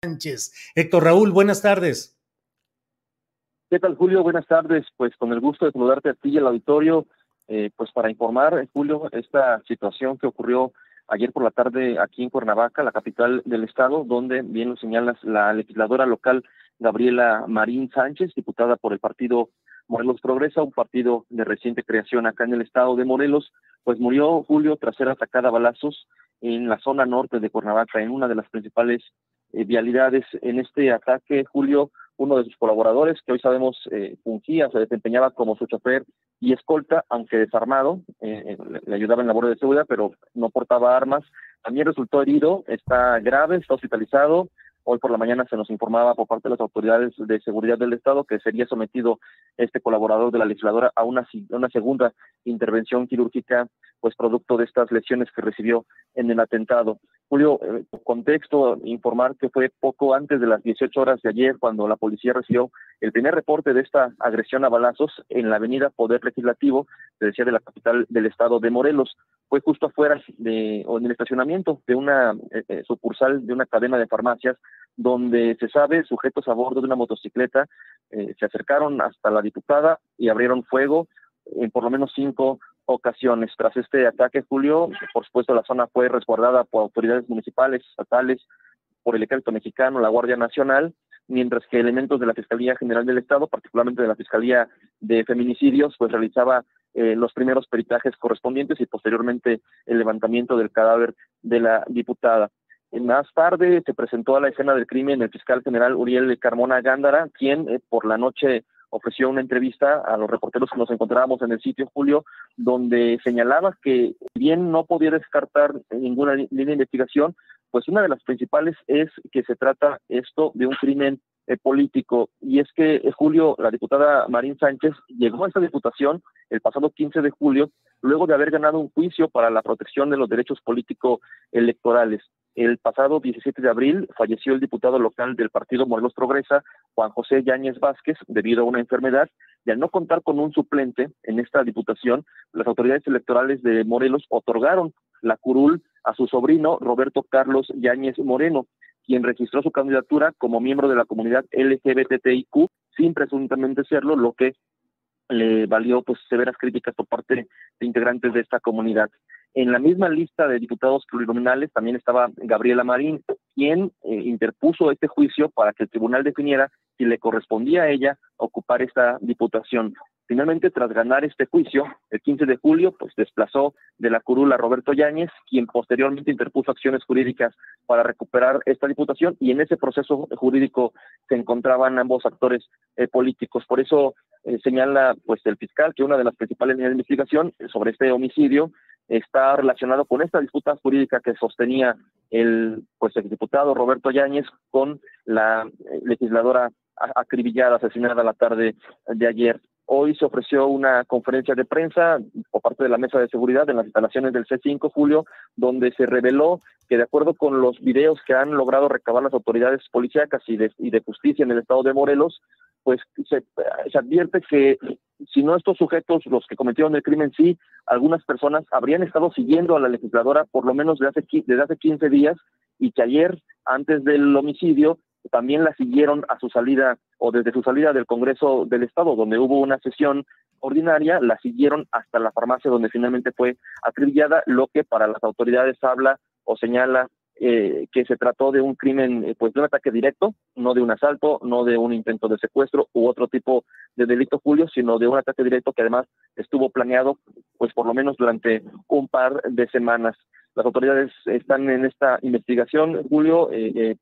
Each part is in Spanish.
Sánchez. Héctor Raúl, buenas tardes. ¿Qué tal, Julio? Buenas tardes. Pues con el gusto de saludarte a ti y al auditorio, eh, pues para informar, Julio, esta situación que ocurrió ayer por la tarde aquí en Cuernavaca, la capital del estado, donde bien lo señalas la legisladora local Gabriela Marín Sánchez, diputada por el partido Morelos Progresa, un partido de reciente creación acá en el estado de Morelos, pues murió Julio tras ser atacada a balazos en la zona norte de Cuernavaca, en una de las principales eh, vialidades. En este ataque, Julio, uno de sus colaboradores, que hoy sabemos eh, fungía, se desempeñaba como su chofer y escolta, aunque desarmado, eh, le ayudaba en labores de seguridad, pero no portaba armas. También resultó herido, está grave, está hospitalizado, Hoy por la mañana se nos informaba por parte de las autoridades de seguridad del Estado que sería sometido este colaborador de la legisladora a una, segunda intervención quirúrgica, pues producto de estas lesiones que recibió en el atentado. Julio, eh, contexto, informar que fue poco antes de las 18 horas de ayer cuando la policía recibió el primer reporte de esta agresión a balazos en la avenida Poder Legislativo, se decía de la capital del estado de Morelos. Fue justo afuera de, o en el estacionamiento de una eh, eh, sucursal de una cadena de farmacias donde se sabe sujetos a bordo de una motocicleta se acercaron hasta la diputada y abrieron fuego en por lo menos cinco ocasiones. Tras este ataque, Julio, por supuesto, la zona fue resguardada por autoridades municipales, estatales, por el ejército mexicano, la Guardia Nacional, mientras que elementos de la Fiscalía General del Estado, particularmente de la Fiscalía de Feminicidios, pues realizaba eh, los primeros peritajes correspondientes y posteriormente el levantamiento del cadáver de la diputada. Más tarde se presentó a la escena del crimen el fiscal general Uriel Carmona Gándara, quien eh, por la noche ofreció una entrevista a los reporteros que nos encontrábamos en el sitio, Julio, donde señalaba que bien no podía descartar ninguna línea de investigación, pues una de las principales es que se trata esto de un crimen eh, político. Y es que, eh, Julio, la diputada Marín Sánchez llegó a esta diputación el pasado 15 de julio, luego de haber ganado un juicio para la protección de los derechos políticos electorales. El pasado 17 de abril falleció el diputado local del partido Morelos Progresa, Juan José Yáñez Vázquez, debido a una enfermedad, y al no contar con un suplente en esta diputación, las autoridades electorales de Morelos otorgaron la curul a su sobrino Roberto Carlos Yáñez Moreno, quien registró su candidatura como miembro de la comunidad LGBTIQ sin presuntamente serlo, lo que le valió pues severas críticas por parte de integrantes de esta comunidad. En la misma lista de diputados plurinominales también estaba Gabriela Marín, quien eh, interpuso este juicio para que el tribunal definiera si le correspondía a ella ocupar esta diputación. Finalmente, tras ganar este juicio, el 15 de julio, pues desplazó de la curula a Roberto Yáñez, quien posteriormente interpuso acciones jurídicas para recuperar esta diputación y en ese proceso jurídico se encontraban ambos actores eh, políticos. Por eso eh, señala pues el fiscal que una de las principales líneas de investigación sobre este homicidio está relacionado con esta disputa jurídica que sostenía el pues el diputado Roberto Yáñez con la eh, legisladora acribillada, asesinada la tarde de ayer. Hoy se ofreció una conferencia de prensa por parte de la Mesa de Seguridad en las instalaciones del C5 Julio, donde se reveló que de acuerdo con los videos que han logrado recabar las autoridades policíacas y de, y de justicia en el estado de Morelos, pues se, se advierte que si no estos sujetos, los que cometieron el crimen, sí, algunas personas habrían estado siguiendo a la legisladora por lo menos desde hace, desde hace 15 días y que ayer, antes del homicidio, también la siguieron a su salida o desde su salida del Congreso del Estado, donde hubo una sesión ordinaria, la siguieron hasta la farmacia donde finalmente fue acribillada, lo que para las autoridades habla o señala eh, que se trató de un crimen, eh, pues de un ataque directo, no de un asalto, no de un intento de secuestro u otro tipo de delito, Julio, sino de un ataque directo que además estuvo planeado, pues por lo menos durante un par de semanas. Las autoridades están en esta investigación, Julio, eh,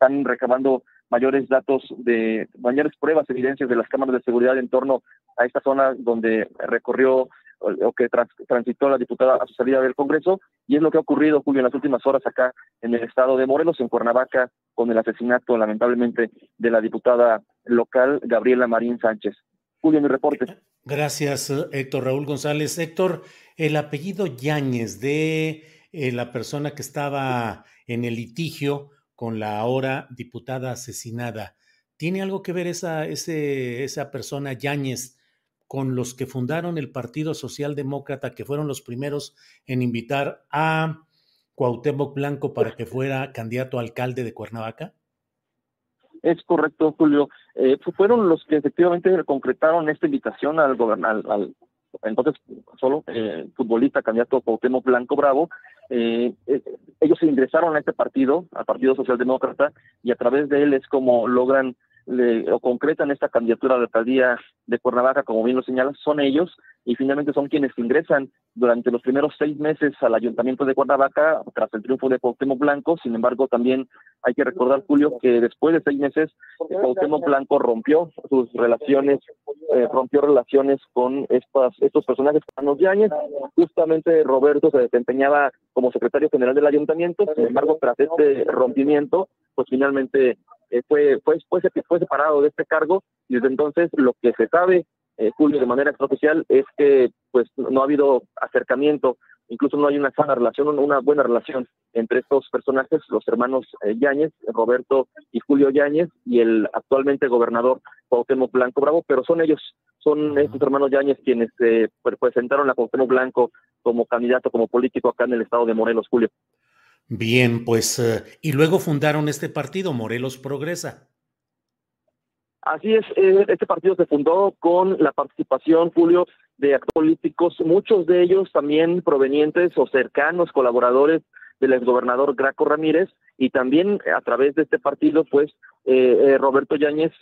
están recabando mayores datos de mayores pruebas, evidencias de las cámaras de seguridad en torno a esta zona donde recorrió o que transitó la diputada a su salida del Congreso, y es lo que ha ocurrido, Julio, en las últimas horas acá en el estado de Morelos, en Cuernavaca, con el asesinato, lamentablemente, de la diputada local Gabriela Marín Sánchez. Julio, mi reporte. Gracias, Héctor Raúl González. Héctor, el apellido Yáñez de eh, la persona que estaba en el litigio con la ahora diputada asesinada, ¿tiene algo que ver esa, ese, esa persona Yáñez? con los que fundaron el Partido Socialdemócrata, que fueron los primeros en invitar a Cuauhtémoc Blanco para que fuera candidato a alcalde de Cuernavaca? Es correcto, Julio. Eh, fueron los que efectivamente concretaron esta invitación al gobernador, al, entonces solo eh, futbolista candidato Cuauhtémoc Blanco Bravo. Eh, ellos se ingresaron a este partido, al Partido Socialdemócrata, y a través de él es como logran le, o concretan esta candidatura a la alcaldía de Cuernavaca, como bien lo señalas, son ellos y finalmente son quienes ingresan durante los primeros seis meses al ayuntamiento de Cuernavaca tras el triunfo de Cuauhtémoc Blanco. Sin embargo, también hay que recordar, Julio, que después de seis meses, Cuauhtémoc Blanco rompió sus relaciones, eh, rompió relaciones con estos personajes los Yáñez. Justamente Roberto se desempeñaba como secretario general del ayuntamiento. Sin embargo, tras este rompimiento, pues finalmente fue, fue, fue, fue separado de este cargo y desde entonces lo que se sabe, eh, Julio, de manera extraoficial, es que pues no ha habido acercamiento, incluso no hay una sana relación, una buena relación entre estos personajes, los hermanos eh, Yáñez, Roberto y Julio Yáñez, y el actualmente gobernador Cuauhtémoc Blanco Bravo, pero son ellos, son estos hermanos Yáñez quienes eh, presentaron a Cuauhtémoc Blanco como candidato, como político acá en el estado de Morelos, Julio. Bien, pues, eh, y luego fundaron este partido, Morelos Progresa. Así es, eh, este partido se fundó con la participación, Julio, de actores políticos, muchos de ellos también provenientes o cercanos colaboradores del exgobernador Graco Ramírez, y también a través de este partido, pues, eh, Roberto Yáñez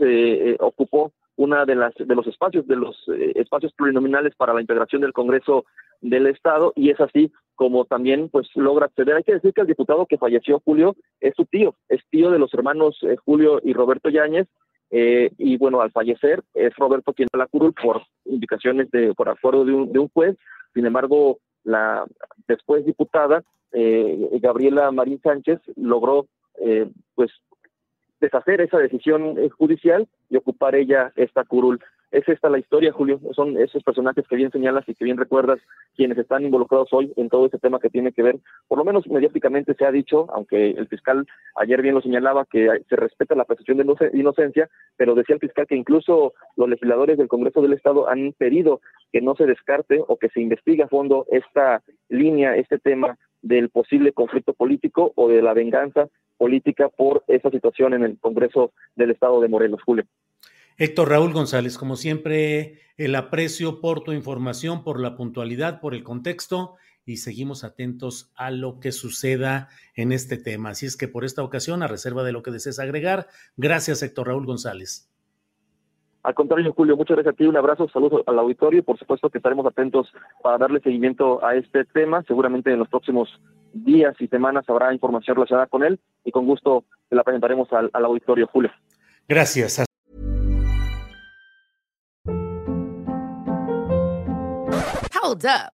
ocupó una de las de los espacios de los espacios plurinominales para la integración del Congreso del Estado y es así como también pues logra acceder. Hay que decir que el diputado que falleció, Julio, es su tío, es tío de los hermanos eh, Julio y Roberto Yáñez, eh, y bueno, al fallecer es Roberto quien la curul por indicaciones de, por acuerdo de un, de un juez, sin embargo, la después diputada, eh, Gabriela Marín Sánchez, logró pues deshacer esa decisión judicial y ocupar ella esta curul es esta la historia, Julio. Son esos personajes que bien señalas y que bien recuerdas quienes están involucrados hoy en todo este tema que tiene que ver, por lo menos mediáticamente se ha dicho, aunque el fiscal ayer bien lo señalaba, que se respeta la presunción de inocencia, pero decía el fiscal que incluso los legisladores del Congreso del Estado han pedido que no se descarte o que se investigue a fondo esta línea, este tema del posible conflicto político o de la venganza política por esa situación en el Congreso del Estado de Morelos, Julio. Héctor Raúl González, como siempre, el aprecio por tu información, por la puntualidad, por el contexto y seguimos atentos a lo que suceda en este tema. Así es que por esta ocasión, a reserva de lo que desees agregar, gracias Héctor Raúl González. Al contrario, Julio, muchas gracias a ti, un abrazo, saludos al auditorio y por supuesto que estaremos atentos para darle seguimiento a este tema. Seguramente en los próximos días y semanas habrá información relacionada con él y con gusto la presentaremos al, al auditorio, Julio. Gracias. Hold up.